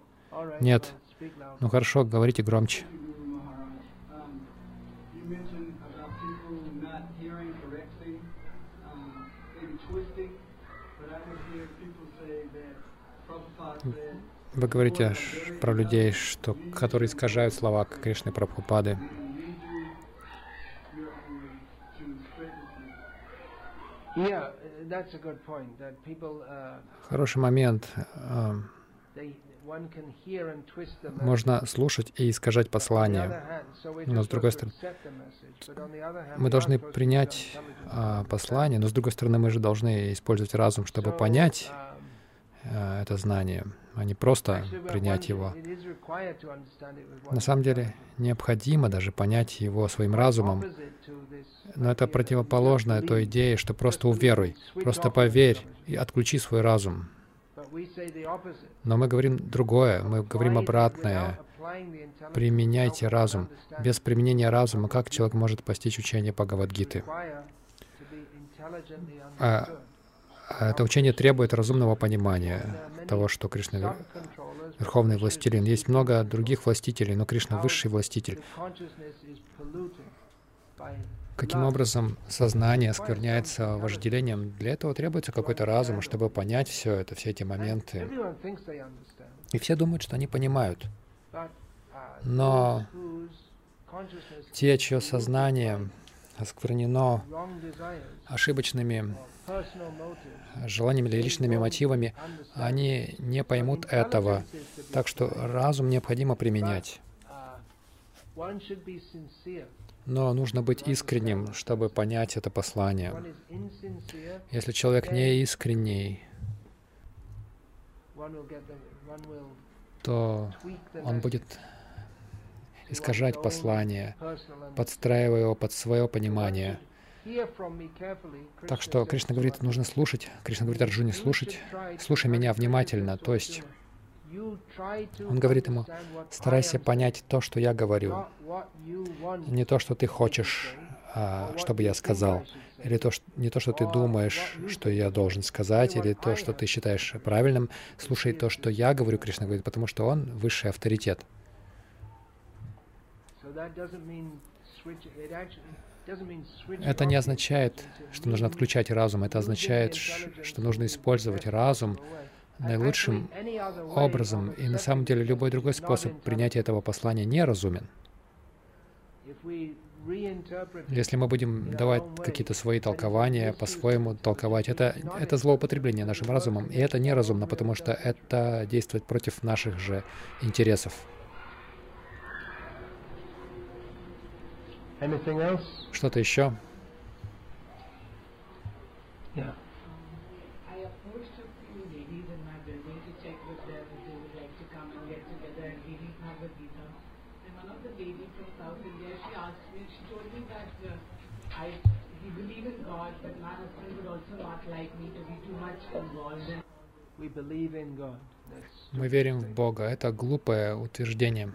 S1: Нет. Ну хорошо, говорите громче. Вы говорите про людей, что, которые искажают слова Кришны Прабхупады. Uh, Хороший момент. Uh, Можно слушать и искажать послание. Но с другой стороны, мы должны принять а, послание, но с другой стороны, мы же должны использовать разум, чтобы понять um, а, это знание а не просто принять его. На самом деле необходимо даже понять его своим разумом, но это противоположно той идее, что просто уверуй, просто поверь и отключи свой разум. Но мы говорим другое, мы говорим обратное. Применяйте разум. Без применения разума как человек может постичь учение Бхагавадгиты? А это учение требует разумного понимания того, что Кришна — Верховный Властелин. Есть много других властителей, но Кришна — Высший Властитель. Каким образом сознание оскверняется вожделением? Для этого требуется какой-то разум, чтобы понять все это, все эти моменты. И все думают, что они понимают. Но те, чье сознание осквернено ошибочными желаниями или личными мотивами, они не поймут этого. Так что разум необходимо применять. Но нужно быть искренним, чтобы понять это послание. Если человек не искренний, то он будет искажать послание, подстраивая его под свое понимание. Так что Кришна говорит, нужно слушать. Кришна говорит Арджуне, слушать. Слушай меня внимательно. То есть он говорит ему, старайся понять то, что я говорю. Не то, что ты хочешь, а, чтобы я сказал. Или то, что, не то, что ты думаешь, что я должен сказать, или то, что ты считаешь правильным. Слушай то, что я говорю, Кришна говорит, потому что он высший авторитет. Это не означает, что нужно отключать разум. Это означает, что нужно использовать разум наилучшим образом. И на самом деле любой другой способ принятия этого послания неразумен. Если мы будем давать какие-то свои толкования, по-своему толковать, это, это злоупотребление нашим разумом. И это неразумно, потому что это действует против наших же интересов. Что-то еще? Yeah. Мы верим в Бога. Это глупое утверждение.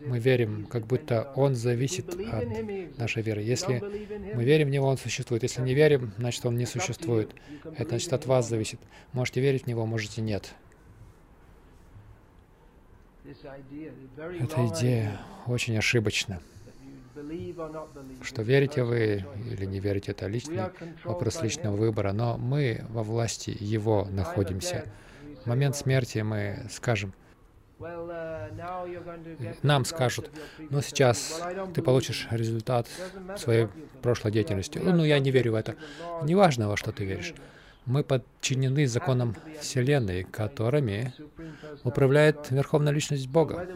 S1: Мы верим, как будто Он зависит от нашей веры. Если мы верим в Него, Он существует. Если не верим, значит, Он не существует. Это значит от вас зависит. Можете верить в Него, можете нет. Эта идея очень ошибочна. Что верите вы или не верите, это личный вопрос личного выбора, но мы во власти Его находимся. В момент смерти мы скажем, нам скажут, ну сейчас ты получишь результат своей прошлой деятельности. Ну, я не верю в это. Неважно, во что ты веришь. Мы подчинены законам Вселенной, которыми управляет Верховная Личность Бога.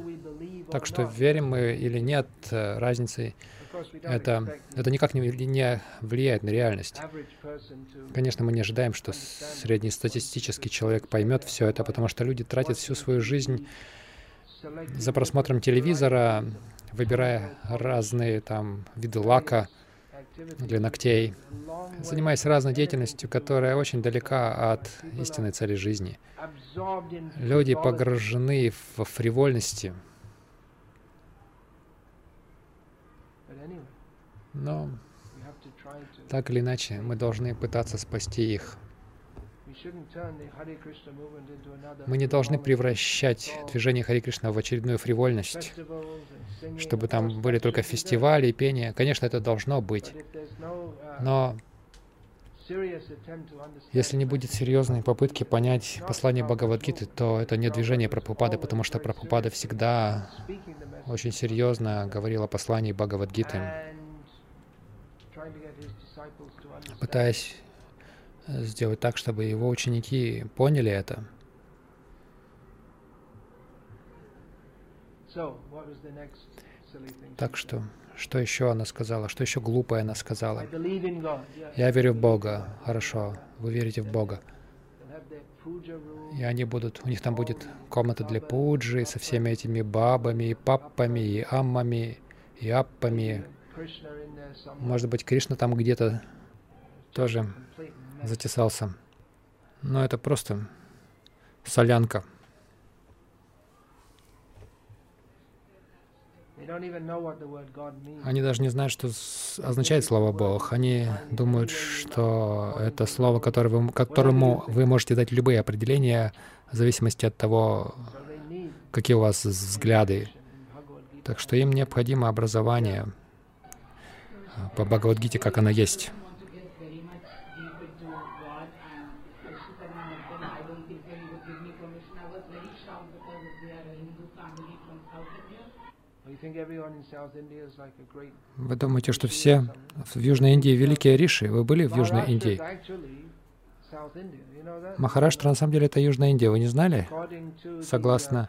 S1: Так что верим мы или нет, э, разницы это, это никак не, не влияет на реальность. Конечно, мы не ожидаем, что среднестатистический человек поймет все это, потому что люди тратят всю свою жизнь за просмотром телевизора, выбирая разные там виды лака для ногтей, занимаясь разной деятельностью, которая очень далека от истинной цели жизни. Люди погружены в фривольности. Но так или иначе, мы должны пытаться спасти их. Мы не должны превращать движение Хари Кришна в очередную фривольность, чтобы там были только фестивали и пение. Конечно, это должно быть. Но если не будет серьезной попытки понять послание Бхагавадгиты, то это не движение Прабхупады, потому что Прабхупада всегда очень серьезно говорил о послании Бхагавадгиты, пытаясь сделать так, чтобы его ученики поняли это. Так что, что еще она сказала? Что еще глупое она сказала? Я верю в Бога. Хорошо, вы верите в Бога. И они будут, у них там будет комната для пуджи со всеми этими бабами, и папами, и аммами, и аппами. Может быть, Кришна там где-то тоже затесался. Но это просто солянка. Они даже не знают, что означает слово Бог. Они думают, что это слово, вы, которому вы можете дать любые определения в зависимости от того, какие у вас взгляды. Так что им необходимо образование по Бхагавадгите, как оно есть. Вы думаете, что все в Южной Индии великие риши? Вы были в Южной Индии? Махараштра на самом деле это Южная Индия, вы не знали? Согласно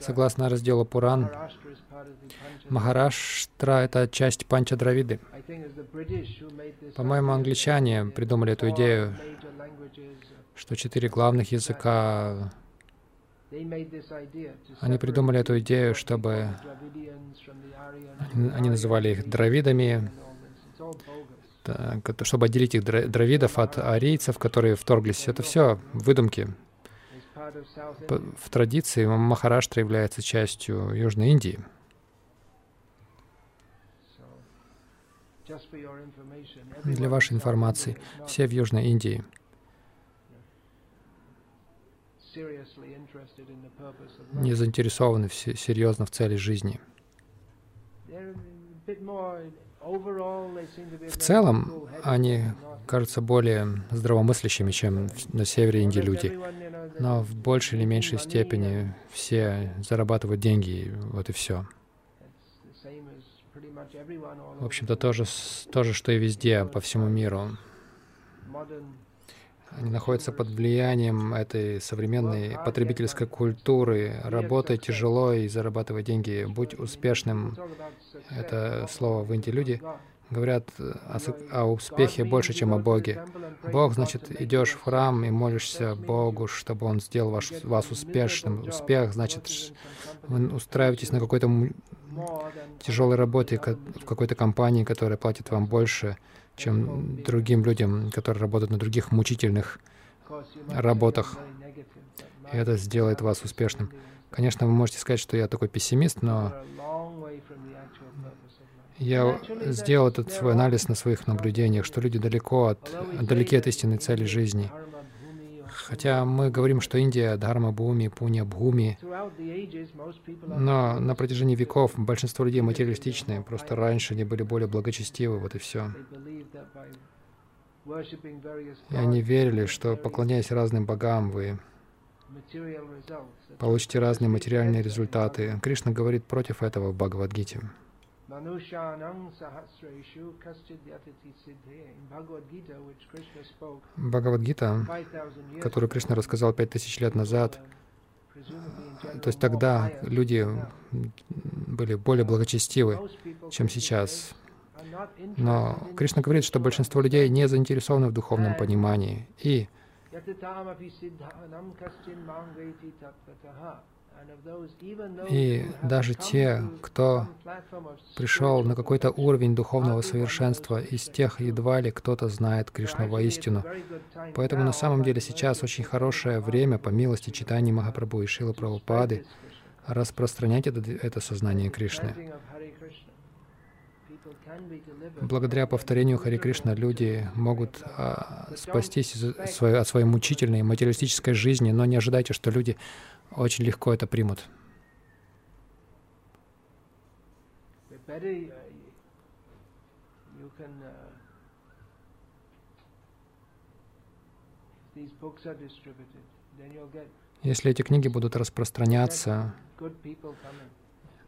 S1: Согласно разделу Пуран, Махараштра — это часть Панча Дравиды. По-моему, англичане придумали эту идею, что четыре главных языка они придумали эту идею, чтобы они называли их дравидами, чтобы отделить их дравидов от арийцев, которые вторглись. Это все выдумки. В традиции Махараштра является частью Южной Индии. Для вашей информации, все в Южной Индии — не заинтересованы серьезно в цели жизни. В целом, они кажутся более здравомыслящими, чем на севере Индии люди. Но в большей или меньшей степени все зарабатывают деньги, вот и все. В общем-то, то же, то же, что и везде, по всему миру. Они находятся под влиянием этой современной потребительской культуры. Работай тяжело и зарабатывай деньги. Будь успешным. Это слово в Индии люди говорят о, о успехе больше, чем о Боге. Бог, значит, идешь в храм и молишься Богу, чтобы Он сделал ваш, вас успешным. Успех, значит, вы устраиваетесь на какой-то тяжелой работе в какой-то компании, которая платит вам больше, чем другим людям, которые работают на других мучительных работах. И это сделает вас успешным. Конечно, вы можете сказать, что я такой пессимист, но я сделал этот свой анализ на своих наблюдениях, что люди далеко от, далеки от истинной цели жизни. Хотя мы говорим, что Индия — Дхарма Бхуми, Пуня Бхуми, но на протяжении веков большинство людей материалистичны, просто раньше они были более благочестивы, вот и все. И они верили, что поклоняясь разным богам, вы получите разные материальные результаты. Кришна говорит против этого в Бхагавадгите. Бхагавадгита, которую Кришна рассказал пять тысяч лет назад, то есть тогда люди были более благочестивы, чем сейчас. Но Кришна говорит, что большинство людей не заинтересованы в духовном понимании. И и даже те, кто пришел на какой-то уровень духовного совершенства, из тех едва ли кто-то знает Кришну воистину. Поэтому на самом деле сейчас очень хорошее время, по милости читания Махапрабху и Шилы Прабхупады, распространять это, это сознание Кришны. Благодаря повторению Хари Кришна люди могут а, спастись своей, от своей мучительной материалистической жизни, но не ожидайте, что люди очень легко это примут. Если эти книги будут распространяться,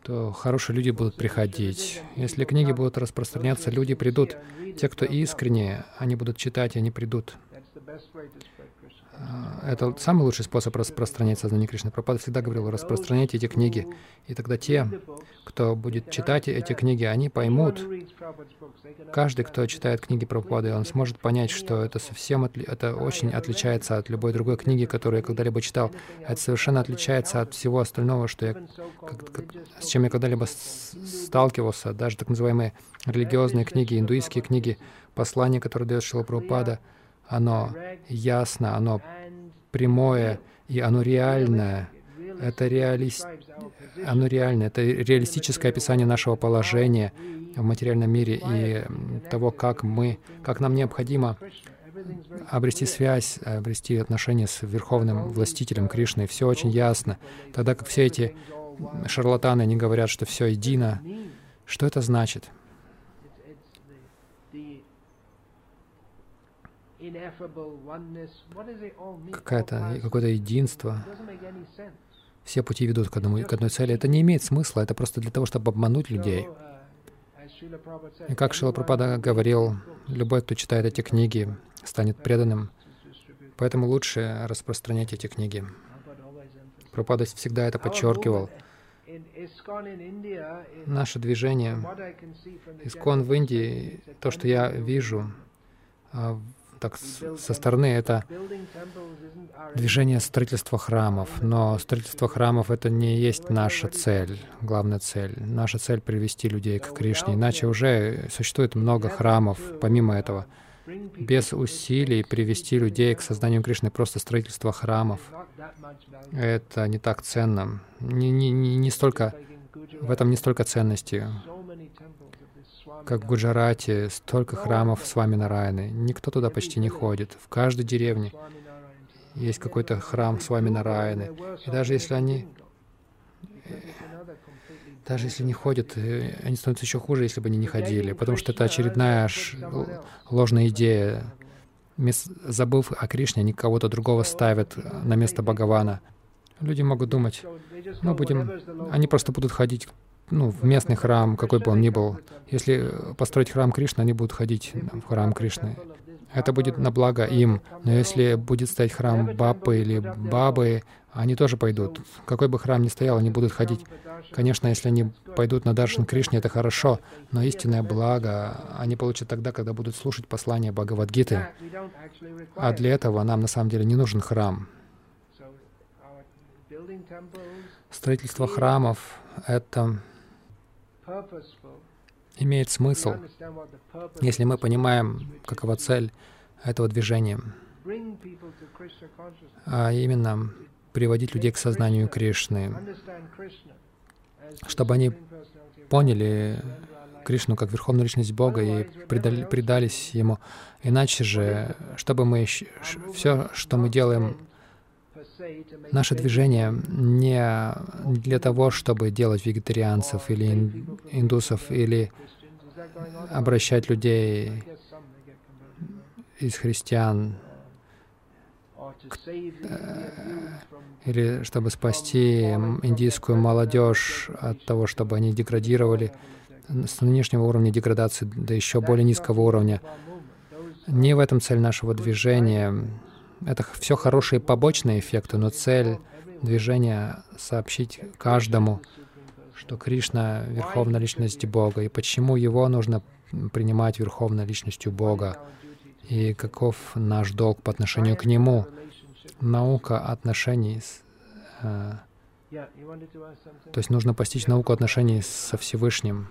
S1: то хорошие люди будут приходить. Если книги будут распространяться, люди придут. Те, кто искренние, они будут читать, они придут. А, это самый лучший способ распространять сознание Кришны. Пропада всегда говорил, распространяйте эти книги. И тогда те, кто будет читать эти книги, они поймут. Каждый, кто читает книги Прабхупады, он сможет понять, что это совсем, отли... это очень отличается от любой другой книги, которую я когда-либо читал. Это совершенно отличается от всего остального, что я, как, как, с чем я когда-либо сталкивался. Даже так называемые религиозные книги, индуистские книги, послания, которые дает Шила Прабхупада — оно ясно, оно прямое, и оно реальное. Это реалист... оно реальное, это реалистическое описание нашего положения в материальном мире и того, как мы, как нам необходимо обрести связь, обрести отношения с Верховным Властителем Кришной. Все очень ясно. Тогда как все эти шарлатаны, они говорят, что все едино. Что это значит? Какая-то, какое-то единство. Все пути ведут к, одному, к одной цели. Это не имеет смысла, это просто для того, чтобы обмануть людей. Uh, И как Шила Пропада говорил, любой, кто читает эти книги, станет преданным. Поэтому лучше распространять эти книги. Пропада всегда это подчеркивал. Наше движение, Искон в Индии, то, что я вижу, так со стороны это движение строительства храмов, но строительство храмов это не есть наша цель, главная цель. Наша цель — привести людей к Кришне, иначе уже существует много храмов помимо этого. Без усилий привести людей к созданию Кришны, просто строительство храмов, это не так ценно. Не, не, не, не столько, в этом не столько ценности как в Гуджарате, столько храмов с вами Нараяны. Никто туда почти не ходит. В каждой деревне есть какой-то храм с вами Нараяны. И даже если они даже если не ходят, э, они становятся еще хуже, если бы они не ходили, потому что это очередная ложная идея. Забыв о Кришне, они кого-то другого ставят на место Бхагавана. Люди могут думать, мы будем, они просто будут ходить ну, в местный храм, какой бы он ни был. Если построить храм Кришны, они будут ходить в храм Кришны. Это будет на благо им. Но если будет стоять храм Бабы или Бабы, они тоже пойдут. Какой бы храм ни стоял, они будут ходить. Конечно, если они пойдут на Даршан Кришне, это хорошо, но истинное благо они получат тогда, когда будут слушать послание Бхагавадгиты. А для этого нам на самом деле не нужен храм. Строительство храмов — это имеет смысл, если мы понимаем, какова цель этого движения, а именно приводить людей к сознанию Кришны, чтобы они поняли Кришну как Верховную Личность Бога и предали, предались Ему. Иначе же, чтобы мы все, что мы делаем Наше движение не для того, чтобы делать вегетарианцев или индусов, или обращать людей из христиан или чтобы спасти индийскую молодежь от того, чтобы они деградировали с нынешнего уровня деградации до еще более низкого уровня. Не в этом цель нашего движения. Это все хорошие побочные эффекты, но цель движения — сообщить каждому, что Кришна — Верховная Личность Бога, и почему Его нужно принимать Верховной Личностью Бога, и каков наш долг по отношению к Нему. Наука отношений с, э, то есть нужно постичь науку отношений со Всевышним.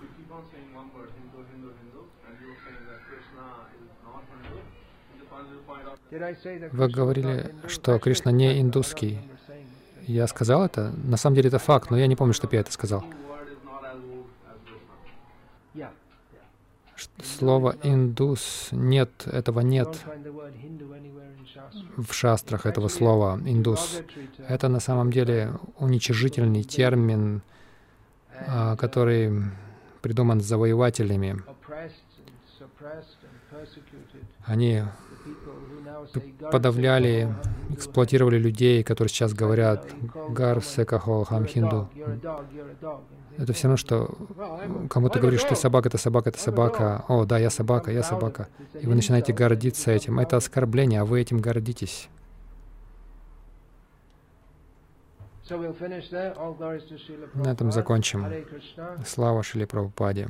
S1: Вы говорили, что Кришна не индусский. Я сказал это? На самом деле это факт, но я не помню, чтобы я это сказал. Слово «индус» нет, этого нет в шастрах этого слова «индус». Это на самом деле уничижительный термин, а, который придуман завоевателями. Они подавляли, эксплуатировали людей, которые сейчас говорят «гар секахо хам хинду». Это все равно, что кому-то говоришь, что собака — это собака, это собака. О, да, я собака, я собака. И вы начинаете гордиться этим. Это оскорбление, а вы этим гордитесь. На этом закончим. Слава Шили Прабхупаде.